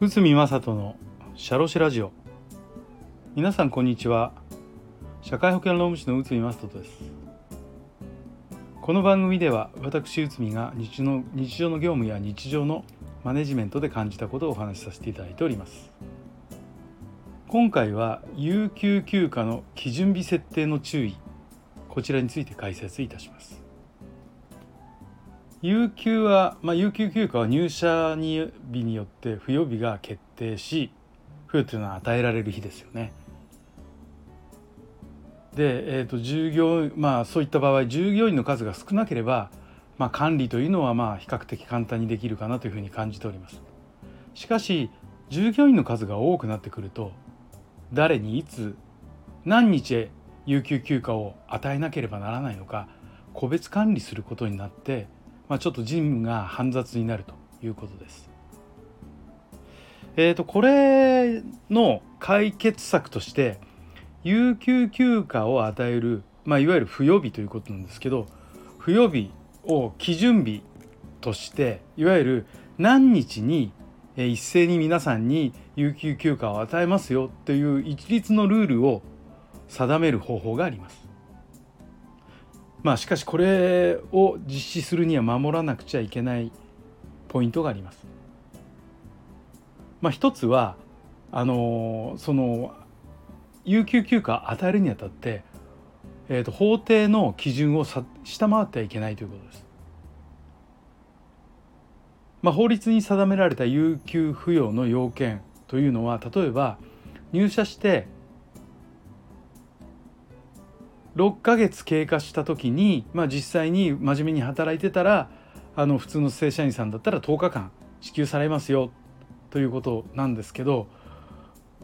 内海正人のシャロシラジオ。皆さんこんにちは。社会保険労務士の内海正人です。この番組では私内海が日常の日常の業務や日常のマネジメントで感じたことをお話しさせていただいております。今回は有給休暇の基準日設定の注意。こちらについて解説いたします。有給は、まあ、有給休暇は入社日によって付与日が決定し付与というのは与えられる日ですよね。で、えーと、従業まあそういった場合従業員の数が少なければ、まあ、管理というのはまあ比較的簡単にできるかなというふうに感じております。しかし従業員の数が多くなってくると誰にいつ何日有給休暇を与えなければならないのか個別管理することになって、まあ、ちょっと事務が煩雑になるということです。えーと、これの解決策として有給休暇を与える、まあ、いわゆる付与日ということなんですけど付与日を基準日としていわゆる何日に一斉に皆さんに有給休暇を与えますよという一律のルールを定める方法があります。まあしかしこれを実施するには守らなくちゃいけないポイントがあります。まあ、一つはあのその有給休暇与えるにあたって、えーと、法定の基準を下回ってはいけないということです。まあ、法律に定められた有給付与の要件というのは例えば入社して6ヶ月経過した時に、まあ、実際に真面目に働いてたらあの普通の正社員さんだったら10日間支給されますよということなんですけど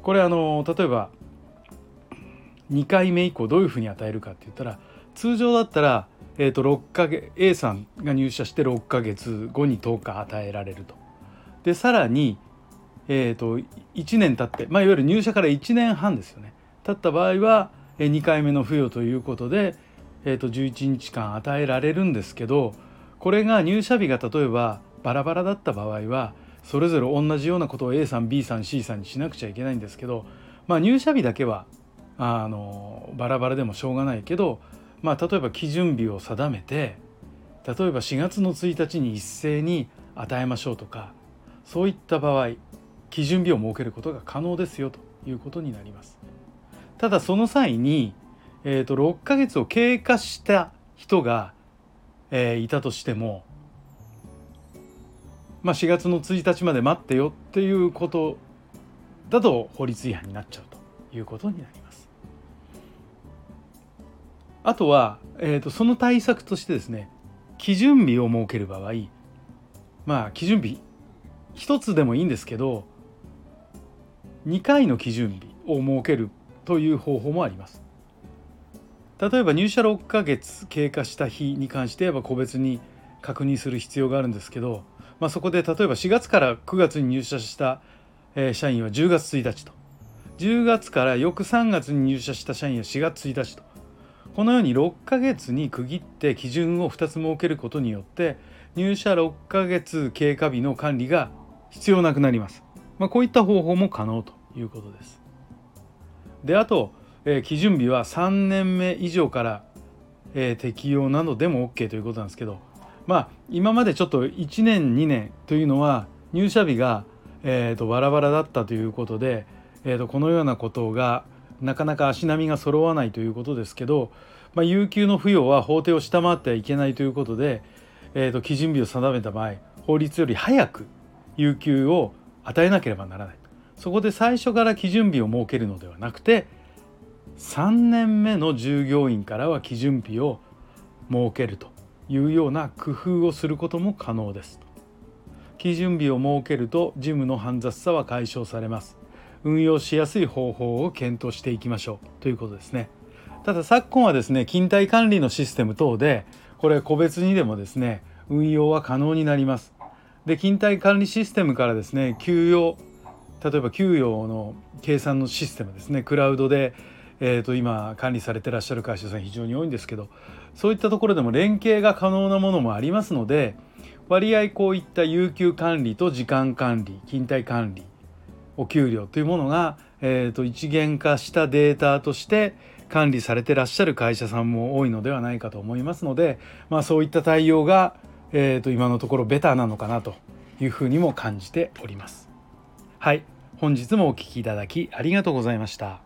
これあの例えば2回目以降どういうふうに与えるかって言ったら通常だったら、えー、と6ヶ月 A さんが入社して6ヶ月後に10日与えられると。でさらに、えー、と1年経って、まあ、いわゆる入社から1年半ですよね経った場合は2回目の付与ということで、えー、と11日間与えられるんですけどこれが入社日が例えばバラバラだった場合はそれぞれ同じようなことを A さん B さん C さんにしなくちゃいけないんですけど、まあ、入社日だけはあのバラバラでもしょうがないけど、まあ、例えば基準日を定めて例えば4月の1日に一斉に与えましょうとかそういった場合基準日を設けることが可能ですよということになります。ただその際に、えー、と6ヶ月を経過した人が、えー、いたとしても、まあ、4月の1日まで待ってよっていうことだと法律違反になっちゃうということになります。あとは、えー、とその対策としてですね基準日を設ける場合まあ基準日1つでもいいんですけど2回の基準日を設けるという方法もあります。例えば入社6ヶ月経過した日に関しては個別に確認する必要があるんですけど、まあ、そこで例えば4月から9月に入社した社員は10月1日と10月から翌3月に入社した社員は4月1日とこのように6ヶ月に区切って基準を2つ設けることによって入社6ヶ月経過日の管理が必要なくなります。まあ、こういった方法も可能ということです。であと、えー、基準日は3年目以上から、えー、適用などでも OK ということなんですけどまあ今までちょっと1年2年というのは入社日が、えーと、バラバラだったということで、えーと、このようなことがなかなか足並みが揃わないということですけど、まあ、有給の付与は法定を下回ってはいけないということで、えーと基準日を定めた場合法律より早く有給を与えなければならないそこで最初から基準日を設けるのではなくて3年目の従業員からは基準日を設けるというような工夫をすることも可能です。基準日を設けると事務の煩雑さは解消されます。運用しやすい方法を検討していきましょう。ということですね。ただ昨今はですね勤怠管理のシステム等でこれ個別にでもですね運用は可能になります。で勤怠管理システムからですね給与例えば給与の計算のシステムですねクラウドで、えー、と今管理されてらっしゃる会社さん非常に多いんですけどそういったところでも連携が可能なものもありますので割合こういった有給管理と時間管理勤怠管理お給料というものが、えー、と一元化したデータとして管理されてらっしゃる会社さんも多いのではないかと思いますので、まあ、そういった対応が、えー、と今のところベターなのかなというふうにも感じております。はい本日もお聴きいただきありがとうございました。